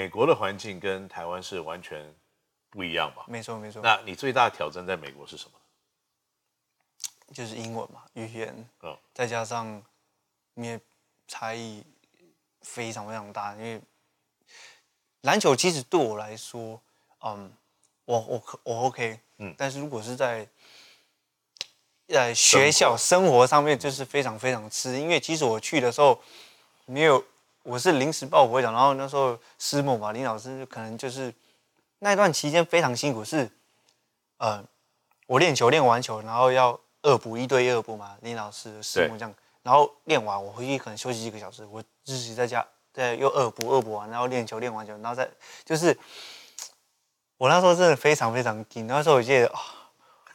美国的环境跟台湾是完全不一样吧？没错，没错。那你最大的挑战在美国是什么？就是英文嘛，语言，嗯，再加上因为差异非常非常大。因为篮球其实对我来说，嗯，我我我 OK，嗯，但是如果是在在学校生活上面，就是非常非常吃。因为其实我去的时候没有，我是临时抱佛脚，然后那时候师母嘛，林老师可能就是那段期间非常辛苦，是，呃，我练球练完球，然后要。二补一对一二补嘛，林老师师母这样，然后练完我回去可能休息几个小时，我自己在家再又二补二补完，然后练球练完球，然后再就是我那时候真的非常非常紧，那时候我记得啊，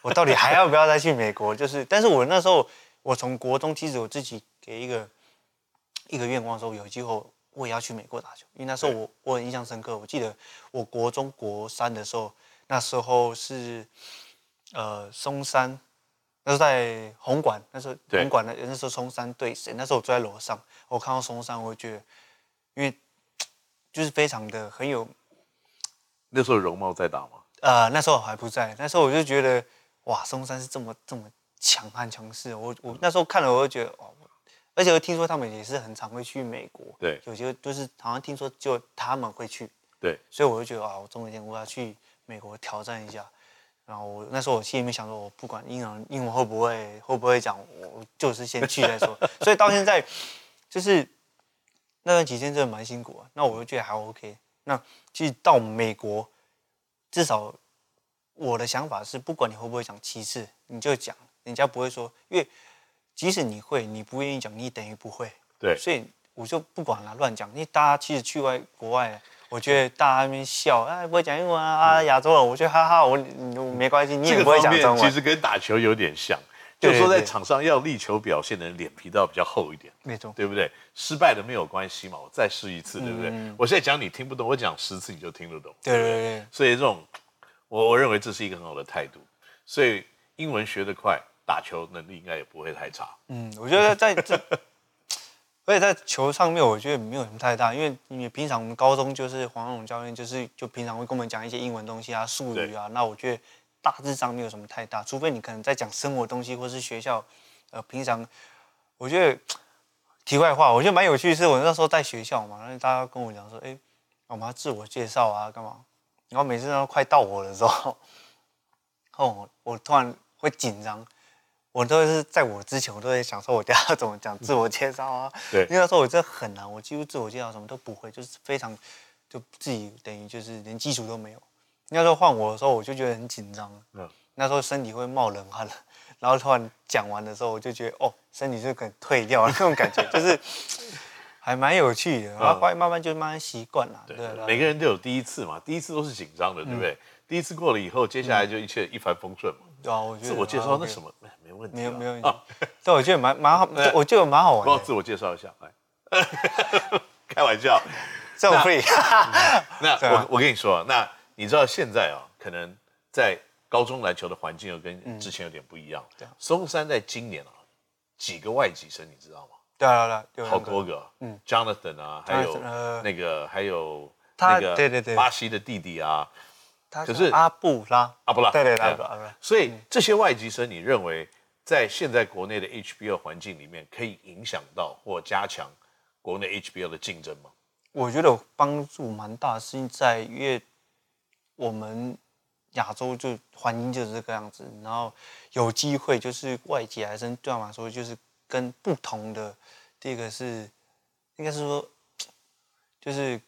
我到底还要不要再去美国？就是，但是我那时候我从国中其实我自己给一个一个愿望说，有机会我也要去美国打球，因为那时候我我很印象深刻，我记得我国中国三的时候，那时候是呃松山。那是在红馆，那时候红馆的那时候松山对谁？那时候我坐在楼上，我看到松山，我觉得，因为就是非常的很有。那时候容貌在打吗？呃，那时候还不在。那时候我就觉得，哇，松山是这么这么强悍强势。我我那时候看了，我就觉得，哦，而且我听说他们也是很常会去美国。对。有些就是好像听说就他们会去。对。所以我就觉得啊，我终有一天我要去美国挑战一下。然后我那时候我心里面想说，我不管英文英文会不会会不会讲，我就是先去再说。所以到现在，就是那段期间真的蛮辛苦啊。那我就觉得还 OK。那其实到美国，至少我的想法是，不管你会不会讲，其次你就讲，人家不会说，因为即使你会，你不愿意讲，你等于不会。对。所以我就不管了，乱讲。因为大家其实去外国外。我觉得大家那边笑，哎，不会讲英文啊，啊，亚洲人，我觉得哈哈，我我没关系，你也不会讲中文。其实跟打球有点像，就是说在场上要力求表现的人，脸皮都要比较厚一点，没错，对不对？失败了没有关系嘛，我再试一次，对不对？嗯、我现在讲你听不懂，我讲十次你就听得懂，对对对，对。所以这种，我我认为这是一个很好的态度。所以英文学得快，打球能力应该也不会太差。嗯，我觉得在这。而且在球上面，我觉得没有什么太大，因为你平常我们高中就是黄龙教练，就是就平常会跟我们讲一些英文东西啊、术语啊。那我觉得大致上没有什么太大，除非你可能在讲生活东西，或是学校，呃，平常我觉得题外话，我觉得蛮有趣的是，我那时候在学校嘛，然后大家跟我讲说，哎，我们要自我介绍啊，干嘛？然后每次都快到我的时候，哦，我突然会紧张。我都是在我之前，我都在想说，我等下要怎么讲自我介绍啊？对，因为那时候我真的很难，我几乎自我介绍什么都不会，就是非常就自己等于就是连基础都没有。那时候换我的时候，我就觉得很紧张。嗯，那时候身体会冒冷汗，然后突然讲完的时候，我就觉得哦，身体就可能退掉了那种感觉，就是还蛮有趣的。然后后来慢慢就慢慢习惯了。对，每个人都有第一次嘛，第一次都是紧张的，对不对？第一次过了以后，接下来就一切一帆风顺嘛。对啊，我觉得自我介绍那什么。没问题，没有没有问题。但我觉得蛮蛮好，我觉得蛮好玩。帮我自我介绍一下，来，开玩笑，这么 free。那 我我跟你说，那你知道现在啊，可能在高中篮球的环境又跟之前有点不一样。对，松山在今年啊，几个外籍生，你知道吗？对啊，对，好多个。嗯，Jonathan 啊，还有那个，还有那个，对对对，巴西的弟弟啊。可是阿布拉，阿布拉，对对对，阿布拉。所以这些外籍生，你认为在现在国内的 HBO 环境里面，可以影响到或加强国内 HBO 的竞争吗？我觉得帮助蛮大，是在因为我们亚洲就环境就是这个样子，然后有机会就是外籍来生，对我来说就是跟不同的，第一个是应该是说就是。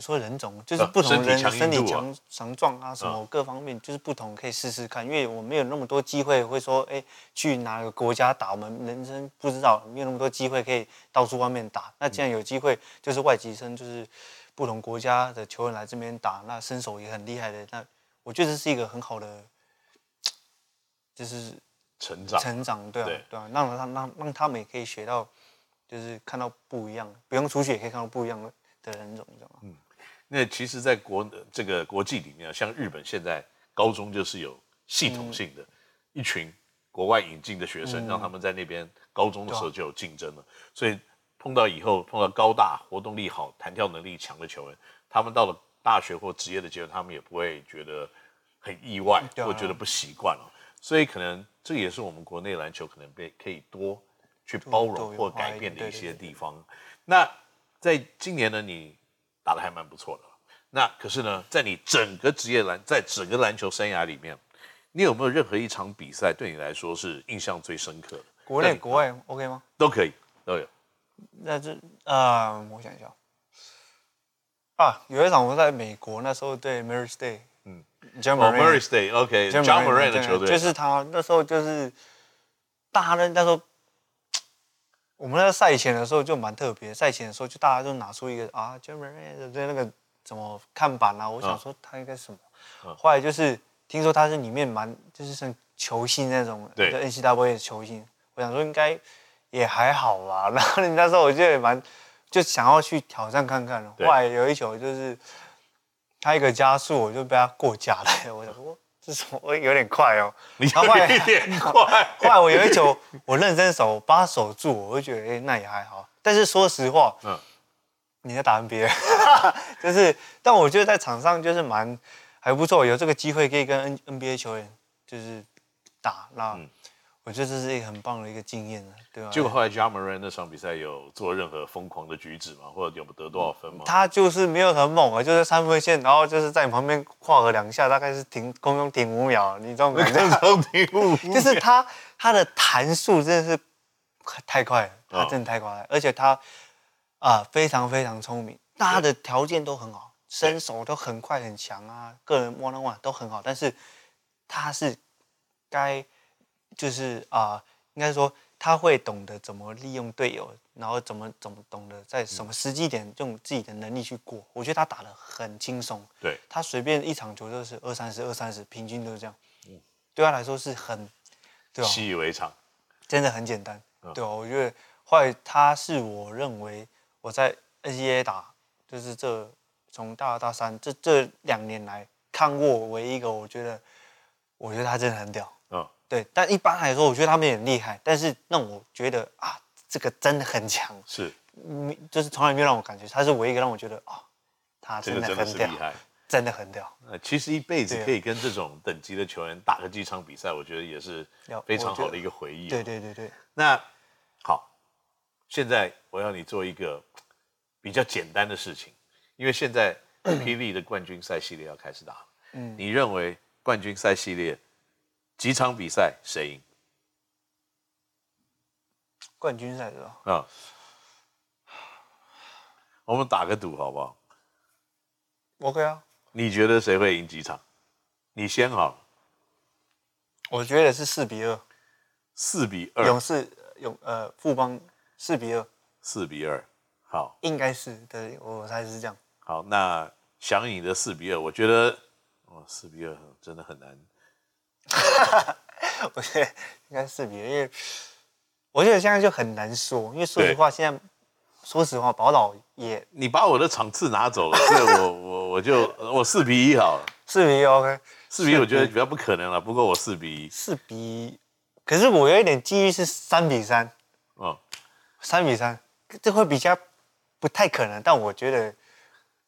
说人种就是不同人身体强强壮啊，什么各方面就是不同，可以试试看。因为我没有那么多机会，会说哎，去哪个国家打，我们人生不知道，没有那么多机会可以到处外面打。那既然有机会，就是外籍生，就是不同国家的球员来这边打，那身手也很厉害的。那我觉得这是一个很好的，就是成长成长，对啊对啊，让他让让他们也可以学到，就是看到不一样，不用出去也可以看到不一样的的人种，知道吗？嗯。那其实，在国这个国际里面，像日本现在高中就是有系统性的，一群国外引进的学生，让他们在那边高中的时候就有竞争了。所以碰到以后碰到高大、活动力好、弹跳能力强的球员，他们到了大学或职业的阶段，他们也不会觉得很意外，啊、或觉得不习惯了。所以可能这也是我们国内篮球可能被可以多去包容或改变的一些地方。那在今年呢，你打得还蛮不错的。那可是呢，在你整个职业篮，在整个篮球生涯里面，你有没有任何一场比赛对你来说是印象最深刻的？国内、国外 OK 吗？都可以，都有。那这啊、呃，我想一下啊，有一场我在美国那时候对 Murray State，嗯 Ja Morant State，OK，Ja Morant 的球队，就是他那时候就是大家那时候，我们那个赛前的时候就蛮特别，赛前的时候就大家就拿出一个啊 Ja Morant 的那个怎么看板啊，我想说他应该什么，嗯、后来就是听说他是里面蛮就是像球星那种，对，N C W A 的球星，我想说应该。也还好吧，然后你那时候我就也蛮，就想要去挑战看看。后来有一球就是他一个加速，我就被他过假了。我想说我有点快哦。你有一点快。快我有一球，我认真守，把他守住，我就觉得哎，那也还好。但是说实话，嗯，你在打 NBA，就是，但我觉得在场上就是蛮还不错，有这个机会可以跟 N NBA 球员就是打那。嗯我觉得这是一个很棒的一个经验，对吧？结果后来 Ja Morant 那场比赛有做任何疯狂的举止吗？或者有得多少分吗？他就是没有很猛啊，就是三分线，然后就是在你旁边跨了两下，大概是停空中停五秒，你知道吗？空中停五秒，就是他他的弹速真的是太快了，他真的太快了，哦、而且他啊、呃、非常非常聪明，他的条件都很好，身手都很快很强啊，个人 one on one 都很好，但是他是该。就是啊、呃，应该说他会懂得怎么利用队友，然后怎么怎么懂得在什么时机点用自己的能力去过。我觉得他打的很轻松，对，他随便一场球就是二三十、二三十，平均都是这样。嗯，对他来说是很，对吧？习以为常，真的很简单，嗯、对吧？我觉得后来他是我认为我在 NCAA 打，就是这从大二大三这这两年来看过唯一一个，我觉得我觉得他真的很屌。对，但一般来说，我觉得他们也很厉害。但是让我觉得啊，这个真的很强，是，就是从来没有让我感觉他是唯一一个让我觉得啊，他真的很屌，厉害，真的很屌。呃，其实一辈子可以跟这种等级的球员打个几场比赛，我觉得也是非常好的一个回忆。对对对对。那好，现在我要你做一个比较简单的事情，因为现在 PV 的冠军赛系列要开始打。嗯，你认为冠军赛系列？几场比赛谁赢？冠军赛是吧？啊，我们打个赌好不好？OK 啊。你觉得谁会赢几场？你先好。我觉得是四比二。四比二。勇士勇呃富邦四比二。四比二，好。应该是对，我猜是这样。好，那想赢的四比二，我觉得哦，四比二真的很难。我觉得应该是别，因为我觉得现在就很难说，因为说实话，现在说实话，宝岛也你把我的场次拿走了，所以我 我我就我四比一好了，四比一 OK，四比一我觉得比较不可能了，不过我四比一，四比一，可是我有一点机遇是三比三，哦，三比三，这会比较不太可能，但我觉得。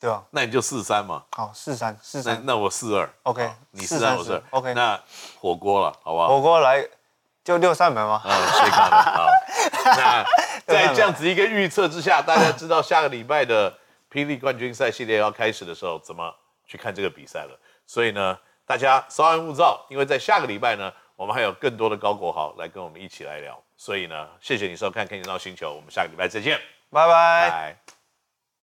对吧？那你就四三嘛。好，四三四三。那我四二。OK，你四三我四二。OK，那火锅了，好不好？火锅来就六扇门吗？嗯，谁看的？好。那 在这样子一个预测之下，大家知道下个礼拜的霹雳冠军赛系列要开始的时候，怎么去看这个比赛了？所以呢，大家稍安勿躁，因为在下个礼拜呢，我们还有更多的高国豪来跟我们一起来聊。所以呢，谢谢你收看《Ken 节目星球》，我们下个礼拜再见，拜拜。